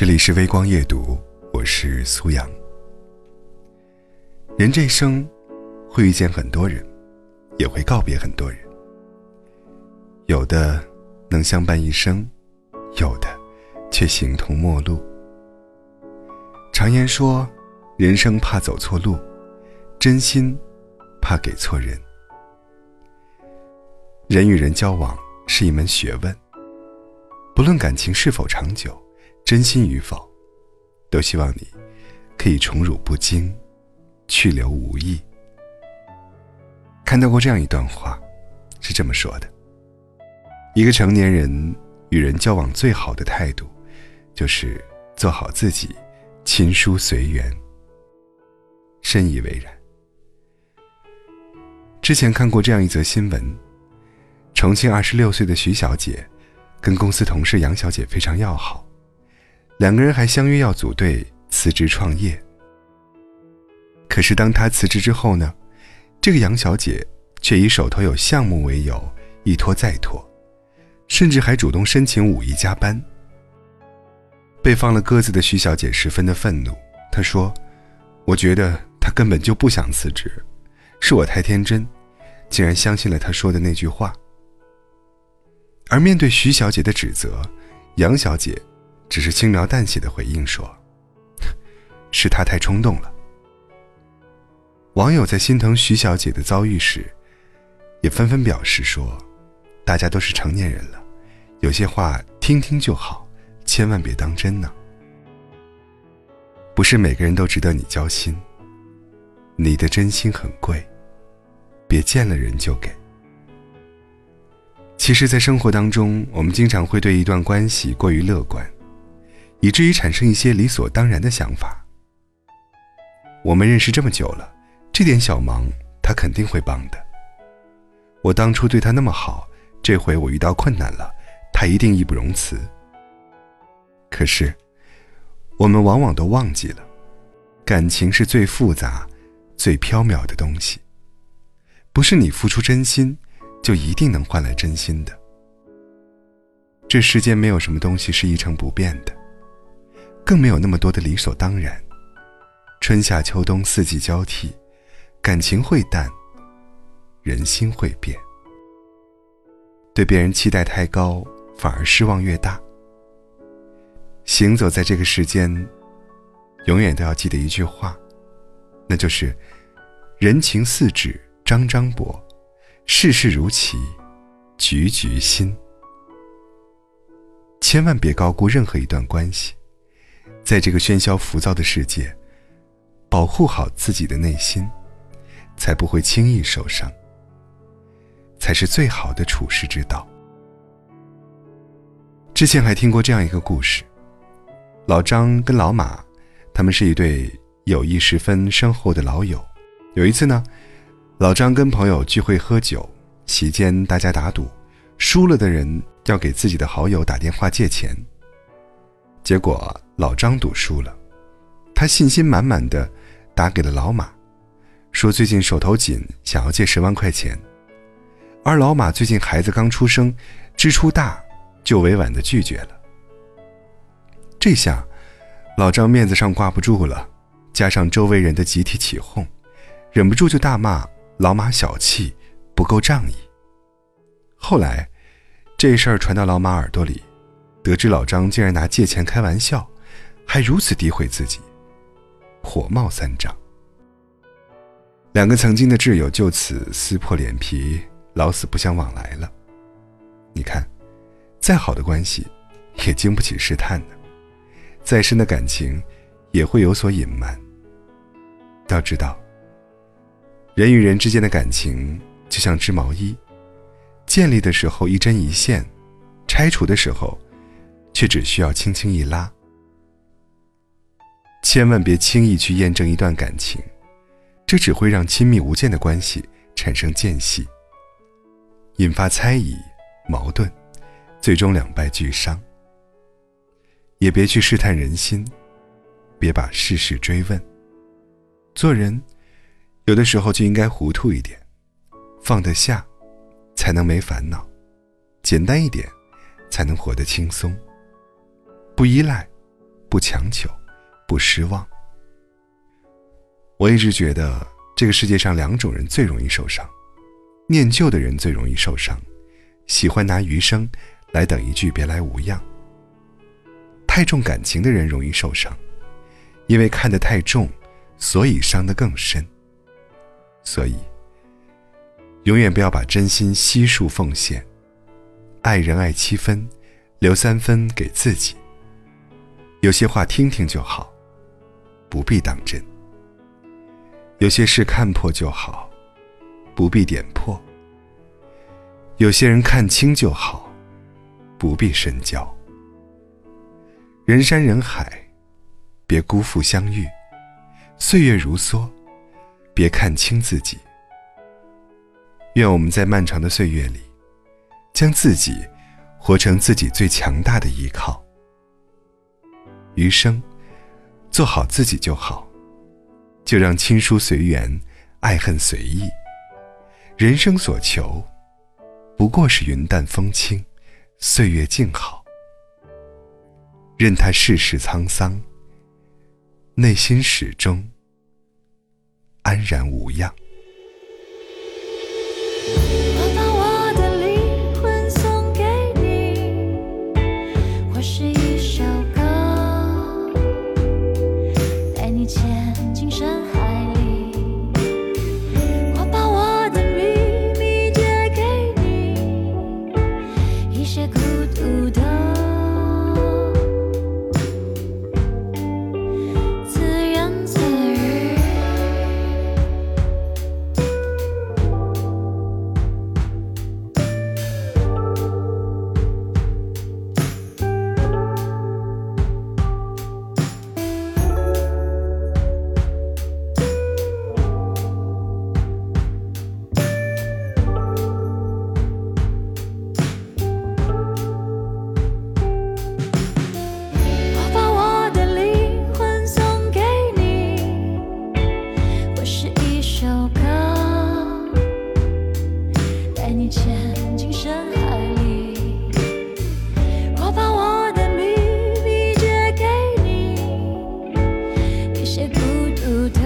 这里是微光夜读，我是苏阳。人这一生会遇见很多人，也会告别很多人。有的能相伴一生，有的却形同陌路。常言说，人生怕走错路，真心怕给错人。人与人交往是一门学问，不论感情是否长久。真心与否，都希望你可以宠辱不惊，去留无意。看到过这样一段话，是这么说的：一个成年人与人交往最好的态度，就是做好自己，亲疏随缘。深以为然。之前看过这样一则新闻：重庆二十六岁的徐小姐，跟公司同事杨小姐非常要好。两个人还相约要组队辞职创业。可是当他辞职之后呢，这个杨小姐却以手头有项目为由一拖再拖，甚至还主动申请五一加班。被放了鸽子的徐小姐十分的愤怒，她说：“我觉得他根本就不想辞职，是我太天真，竟然相信了他说的那句话。”而面对徐小姐的指责，杨小姐。只是轻描淡写的回应说：“ 是他太冲动了。”网友在心疼徐小姐的遭遇时，也纷纷表示说：“大家都是成年人了，有些话听听就好，千万别当真呢。不是每个人都值得你交心，你的真心很贵，别见了人就给。”其实，在生活当中，我们经常会对一段关系过于乐观。以至于产生一些理所当然的想法。我们认识这么久了，这点小忙他肯定会帮的。我当初对他那么好，这回我遇到困难了，他一定义不容辞。可是，我们往往都忘记了，感情是最复杂、最飘渺的东西，不是你付出真心，就一定能换来真心的。这世间没有什么东西是一成不变的。更没有那么多的理所当然。春夏秋冬四季交替，感情会淡，人心会变。对别人期待太高，反而失望越大。行走在这个世间，永远都要记得一句话，那就是“人情似纸张张薄，世事如棋局局新”。千万别高估任何一段关系。在这个喧嚣浮躁的世界，保护好自己的内心，才不会轻易受伤，才是最好的处世之道。之前还听过这样一个故事：老张跟老马，他们是一对友谊十分深厚的老友。有一次呢，老张跟朋友聚会喝酒，席间大家打赌，输了的人要给自己的好友打电话借钱。结果老张赌输了，他信心满满的打给了老马，说最近手头紧，想要借十万块钱。而老马最近孩子刚出生，支出大，就委婉的拒绝了。这下，老张面子上挂不住了，加上周围人的集体起哄，忍不住就大骂老马小气，不够仗义。后来，这事儿传到老马耳朵里。得知老张竟然拿借钱开玩笑，还如此诋毁自己，火冒三丈。两个曾经的挚友就此撕破脸皮，老死不相往来了。你看，再好的关系，也经不起试探的；再深的感情，也会有所隐瞒。要知道，人与人之间的感情就像织毛衣，建立的时候一针一线，拆除的时候。却只需要轻轻一拉，千万别轻易去验证一段感情，这只会让亲密无间的关系产生间隙，引发猜疑、矛盾，最终两败俱伤。也别去试探人心，别把事事追问。做人，有的时候就应该糊涂一点，放得下，才能没烦恼；简单一点，才能活得轻松。不依赖，不强求，不失望。我一直觉得，这个世界上两种人最容易受伤：念旧的人最容易受伤，喜欢拿余生来等一句别来无恙。太重感情的人容易受伤，因为看得太重，所以伤得更深。所以，永远不要把真心悉数奉献。爱人爱七分，留三分给自己。有些话听听就好，不必当真；有些事看破就好，不必点破；有些人看清就好，不必深交。人山人海，别辜负相遇；岁月如梭，别看清自己。愿我们在漫长的岁月里，将自己活成自己最强大的依靠。余生，做好自己就好，就让亲疏随缘，爱恨随意。人生所求，不过是云淡风轻，岁月静好。任他世事沧桑，内心始终安然无恙。眼深海里。you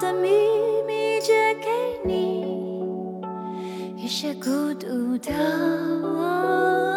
的秘密借给你，一些孤独的。